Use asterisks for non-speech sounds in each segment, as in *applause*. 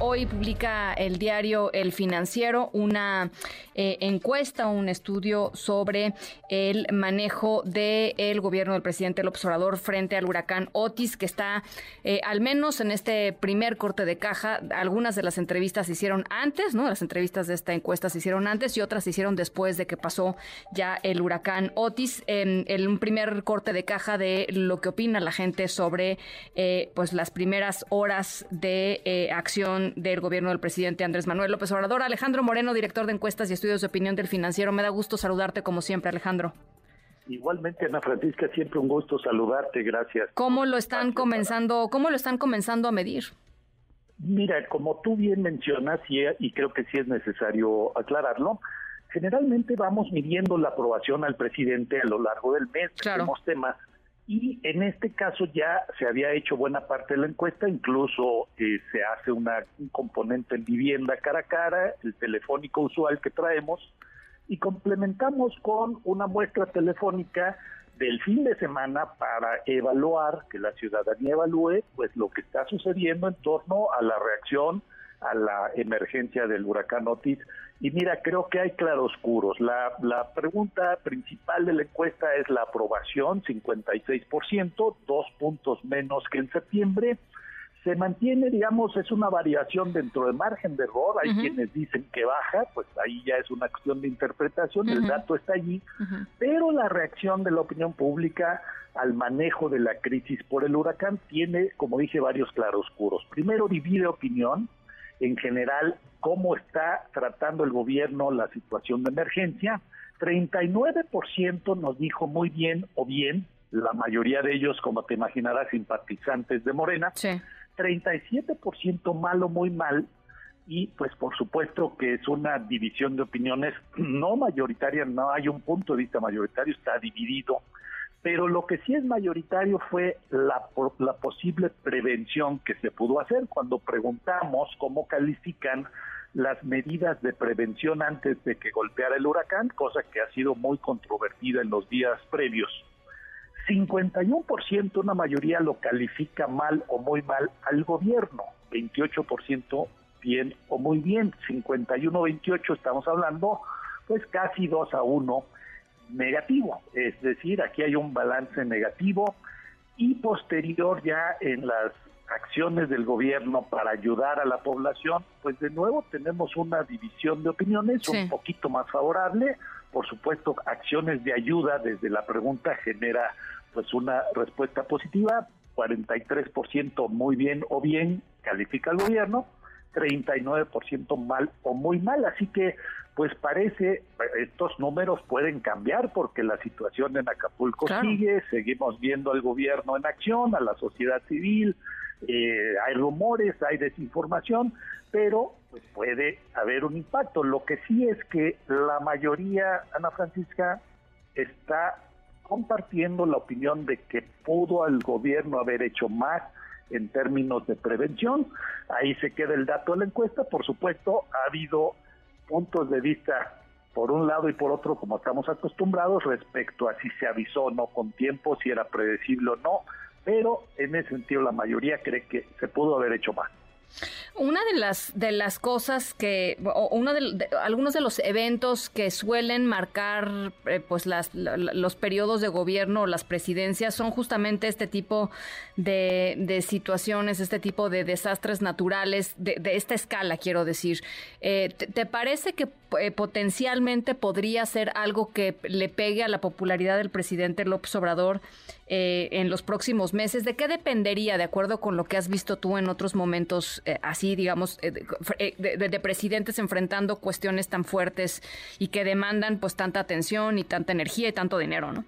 Hoy publica el diario El Financiero una eh, encuesta, un estudio sobre el manejo del gobierno del presidente López Obrador frente al huracán Otis, que está eh, al menos en este primer corte de caja. Algunas de las entrevistas se hicieron antes, ¿no? Las entrevistas de esta encuesta se hicieron antes y otras se hicieron después de que pasó ya el huracán Otis. En, un primer corte de caja de lo que opina la gente sobre eh, pues las primeras horas de acción del gobierno del presidente Andrés Manuel López Obrador. Alejandro Moreno, director de encuestas y estudios de opinión del financiero. Me da gusto saludarte como siempre, Alejandro. Igualmente, Ana Francisca, siempre un gusto saludarte, gracias. ¿Cómo lo están comenzando, cómo lo están comenzando a medir? Mira, como tú bien mencionas, y, y creo que sí es necesario aclararlo, generalmente vamos midiendo la aprobación al presidente a lo largo del mes. Claro. Tenemos temas y en este caso ya se había hecho buena parte de la encuesta, incluso eh, se hace una, un componente en vivienda cara a cara, el telefónico usual que traemos, y complementamos con una muestra telefónica del fin de semana para evaluar, que la ciudadanía evalúe, pues lo que está sucediendo en torno a la reacción a la emergencia del huracán Otis y mira, creo que hay claroscuros. La, la pregunta principal de la encuesta es la aprobación, 56%, dos puntos menos que en septiembre. Se mantiene, digamos, es una variación dentro del margen de error. Hay quienes dicen que baja, pues ahí ya es una cuestión de interpretación, el dato está allí. Pero la reacción de la opinión pública al manejo de la crisis por el huracán tiene, como dije, varios claroscuros. Primero, divide opinión en general cómo está tratando el gobierno la situación de emergencia. 39% nos dijo muy bien o bien, la mayoría de ellos, como te imaginarás, simpatizantes de Morena. Sí. 37% mal o muy mal. Y pues por supuesto que es una división de opiniones *clears throat* no mayoritaria, no hay un punto de vista mayoritario, está dividido pero lo que sí es mayoritario fue la, la posible prevención que se pudo hacer cuando preguntamos cómo califican las medidas de prevención antes de que golpeara el huracán, cosa que ha sido muy controvertida en los días previos. 51%, una mayoría lo califica mal o muy mal al gobierno, 28% bien o muy bien, 51-28 estamos hablando, pues casi 2 a 1 negativo, es decir, aquí hay un balance negativo y posterior ya en las acciones del gobierno para ayudar a la población, pues de nuevo tenemos una división de opiniones un poquito más favorable, por supuesto acciones de ayuda desde la pregunta genera pues una respuesta positiva, 43% muy bien o bien califica al gobierno, 39% mal o muy mal, así que pues parece, estos números pueden cambiar porque la situación en Acapulco sigue, seguimos viendo al gobierno en acción, a la sociedad civil, eh, hay rumores, hay desinformación, pero pues puede haber un impacto. Lo que sí es que la mayoría, Ana Francisca, está compartiendo la opinión de que pudo el gobierno haber hecho más en términos de prevención. Ahí se queda el dato de la encuesta. Por supuesto, ha habido puntos de vista por un lado y por otro, como estamos acostumbrados, respecto a si se avisó o no con tiempo, si era predecible o no, pero en ese sentido la mayoría cree que se pudo haber hecho más. Una de las de las cosas que o uno de, algunos de los eventos que suelen marcar eh, pues las, los periodos de gobierno o las presidencias son justamente este tipo de, de situaciones, este tipo de desastres naturales de, de esta escala, quiero decir. Eh, ¿te, parece que eh, potencialmente podría ser algo que le pegue a la popularidad del presidente López Obrador en los próximos meses? ¿De qué dependería, de acuerdo con lo que has visto tú en otros momentos así? digamos, eh, eh, de, presidentes enfrentando cuestiones tan fuertes y que demandan pues tanta atención y tanta energía y tanto dinero, ¿no?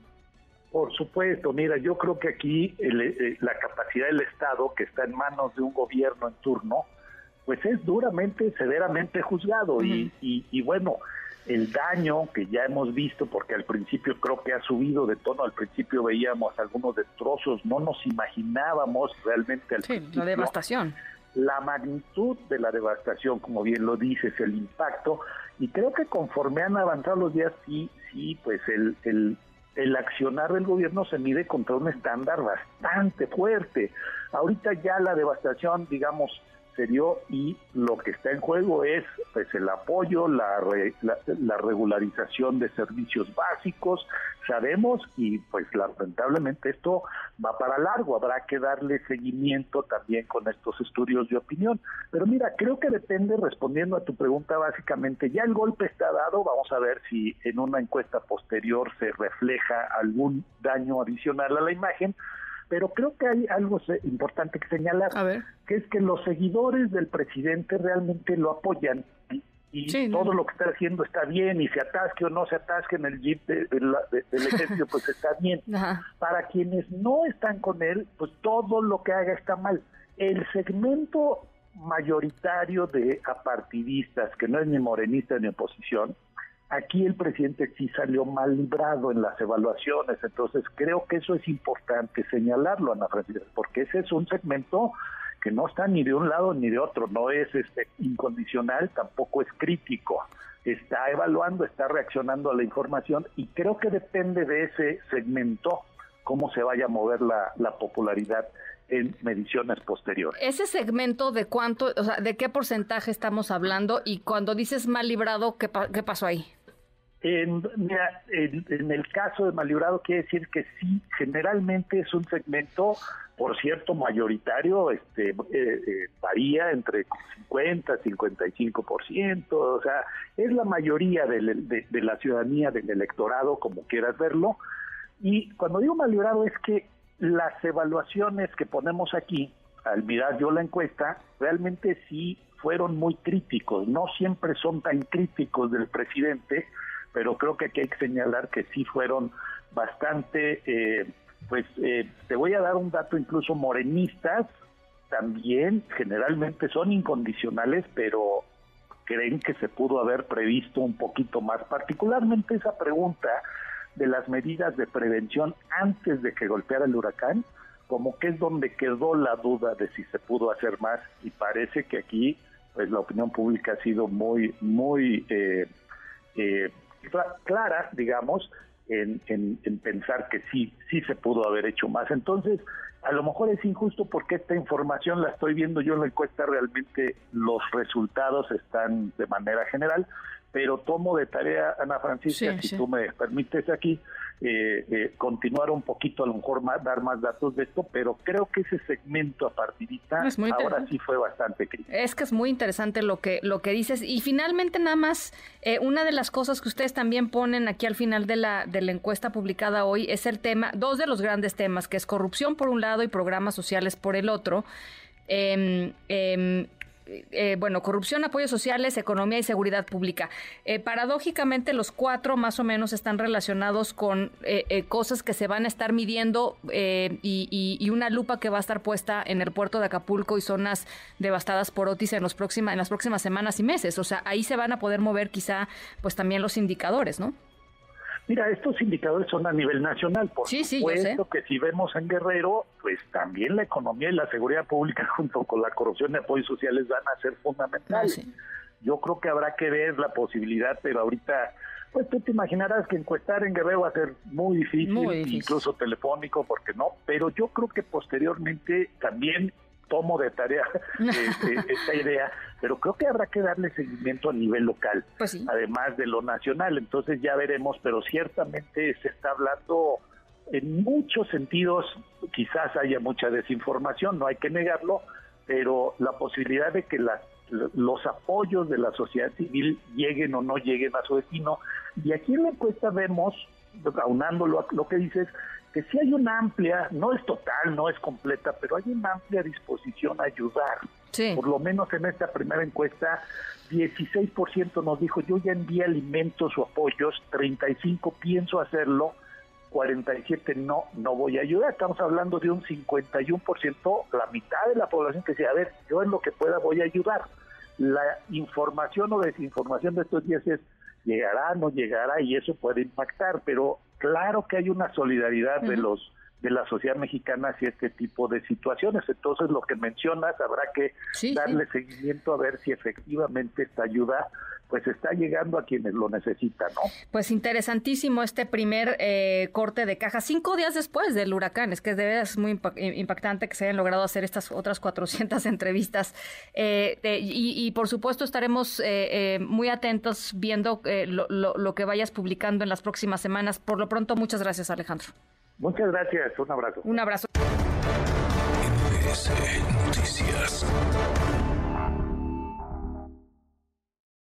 Por supuesto, mira, yo creo que aquí eh, la capacidad del Estado, que está en manos de un gobierno en turno, pues es duramente, severamente juzgado. y, y, bueno, el daño que ya hemos visto, porque al principio creo que ha subido de tono, al principio veíamos algunos destrozos, no nos imaginábamos realmente al sí, la devastación la magnitud de la devastación, como bien lo dices, el impacto, y creo que conforme han avanzado los días, sí, sí, pues el, el el accionar del gobierno se mide contra un estándar bastante fuerte. Ahorita ya la devastación, digamos, se dio y lo que está en juego es pues el apoyo, la, la, regularización de servicios básicos, sabemos y pues lamentablemente esto va para largo, habrá que darle seguimiento también con estos estudios de opinión. Pero mira, creo que depende, respondiendo a tu pregunta básicamente, ya el golpe está dado, vamos a ver si en una encuesta posterior se refleja algún daño adicional a la imagen, pero creo que hay algo importante que señalar, que es que los seguidores del presidente realmente lo apoyan y todo lo que está haciendo está bien y se atasque o no se atasque en el jeep del ejército pues está bien. *laughs* Para quienes no están con él, pues todo lo que haga está mal. El segmento mayoritario de apartidistas, que no es ni morenista ni oposición, Aquí el presidente sí salió mal librado en las evaluaciones, entonces creo que eso es importante señalarlo, Ana Francisca, porque ese es un segmento que no está ni de un lado ni de otro, no es este incondicional, tampoco es crítico, está evaluando, está reaccionando a la información y creo que depende de ese segmento cómo se vaya a mover la, la popularidad en mediciones posteriores. Ese segmento de cuánto, o sea, de qué porcentaje estamos hablando y cuando dices mal librado, ¿qué, qué pasó ahí? En, mira, en, el caso de Malibrado quiere decir que sí, generalmente es un segmento, por cierto, mayoritario, este, eh, eh, varía entre 50 y 55%, o sea, es la mayoría de, de, la ciudadanía, del electorado, como quieras verlo. Y cuando digo Malibrado es que las evaluaciones que ponemos aquí, al mirar yo la encuesta, realmente sí fueron muy críticos, no siempre son tan críticos del presidente, pero creo que aquí hay que señalar que sí fueron bastante, eh, pues eh, te voy a dar un dato incluso morenistas, también generalmente son incondicionales, pero creen que se pudo haber previsto un poquito más, particularmente esa pregunta de las medidas de prevención antes de que golpeara el huracán, como que es donde quedó la duda de si se pudo hacer más y parece que aquí pues la opinión pública ha sido muy muy eh, eh clara, digamos, en, en, pensar que sí, sí se pudo haber hecho más. Entonces, a lo mejor es injusto porque esta información la estoy viendo yo en la encuesta, realmente los resultados están de manera general, pero tomo de tarea, Ana Francisca, si tú me permites aquí, eh, eh, continuar un poquito, a lo mejor más, dar más datos de esto, pero creo que ese segmento apartidista ahora sí fue bastante crítico. Es que es muy interesante lo que, lo que dices. Y finalmente, nada más, eh, una de las cosas que ustedes también ponen aquí al final de la, de la encuesta publicada hoy es el tema, dos de los grandes temas, que es corrupción por un lado y programas sociales por el otro. Eh, eh, bueno, corrupción, apoyos sociales, economía y seguridad pública. Eh, paradójicamente, los cuatro más o menos están relacionados con eh, cosas que se van a estar midiendo y, una lupa que va a estar puesta en el puerto de Acapulco y zonas devastadas por Otis en, los en las próximas semanas y meses. O sea, ahí se van a poder mover quizá pues también los indicadores, ¿no? Mira, estos indicadores son a nivel nacional, por sí, supuesto que si vemos en Guerrero, pues también la economía y la seguridad pública *laughs* junto con la corrupción y apoyos sociales van a ser fundamentales. Yo creo que habrá que ver la posibilidad, pero ahorita, pues tú te imaginarás que encuestar en Guerrero va a ser muy difícil, muy difícil. incluso telefónico, porque no, pero yo creo que posteriormente también tomo de tarea *laughs* este, esta idea, pero creo que habrá que darle seguimiento a nivel local, pues además de lo nacional. Entonces ya veremos, pero ciertamente se está hablando en muchos sentidos, quizás haya mucha desinformación, no hay que negarlo, pero la posibilidad de que los apoyos de la sociedad civil lleguen o no lleguen a su destino. Y aquí en la encuesta vemos, aunándolo a lo que dices, que sí hay una amplia, no es total, no es completa, pero hay una amplia disposición a ayudar. Por lo menos en esta primera encuesta, 16% nos dijo, yo ya envié alimentos o apoyos, 35% pienso hacerlo, 47% no, no voy a ayudar. Estamos hablando de un 51%, la mitad de la población que dice, a ver, yo en lo que pueda voy a ayudar. La información o desinformación de estos días es, llegará, no llegará y eso puede impactar, pero claro que hay una solidaridad de los de la sociedad mexicana hacia este tipo de situaciones. Entonces, lo que mencionas, habrá que darle seguimiento a ver si efectivamente esta ayuda pues está llegando a quienes lo necesitan, ¿no? Pues interesantísimo este primer eh, corte de caja, cinco días después del huracán, es que de verdad es muy impactante que se hayan logrado hacer estas otras 400 *laughs* entrevistas eh, y, por supuesto estaremos eh, muy atentos viendo lo, lo que vayas publicando en las próximas semanas. Por lo pronto, muchas gracias Alejandro. Muchas gracias, un abrazo. Un abrazo. Noticias.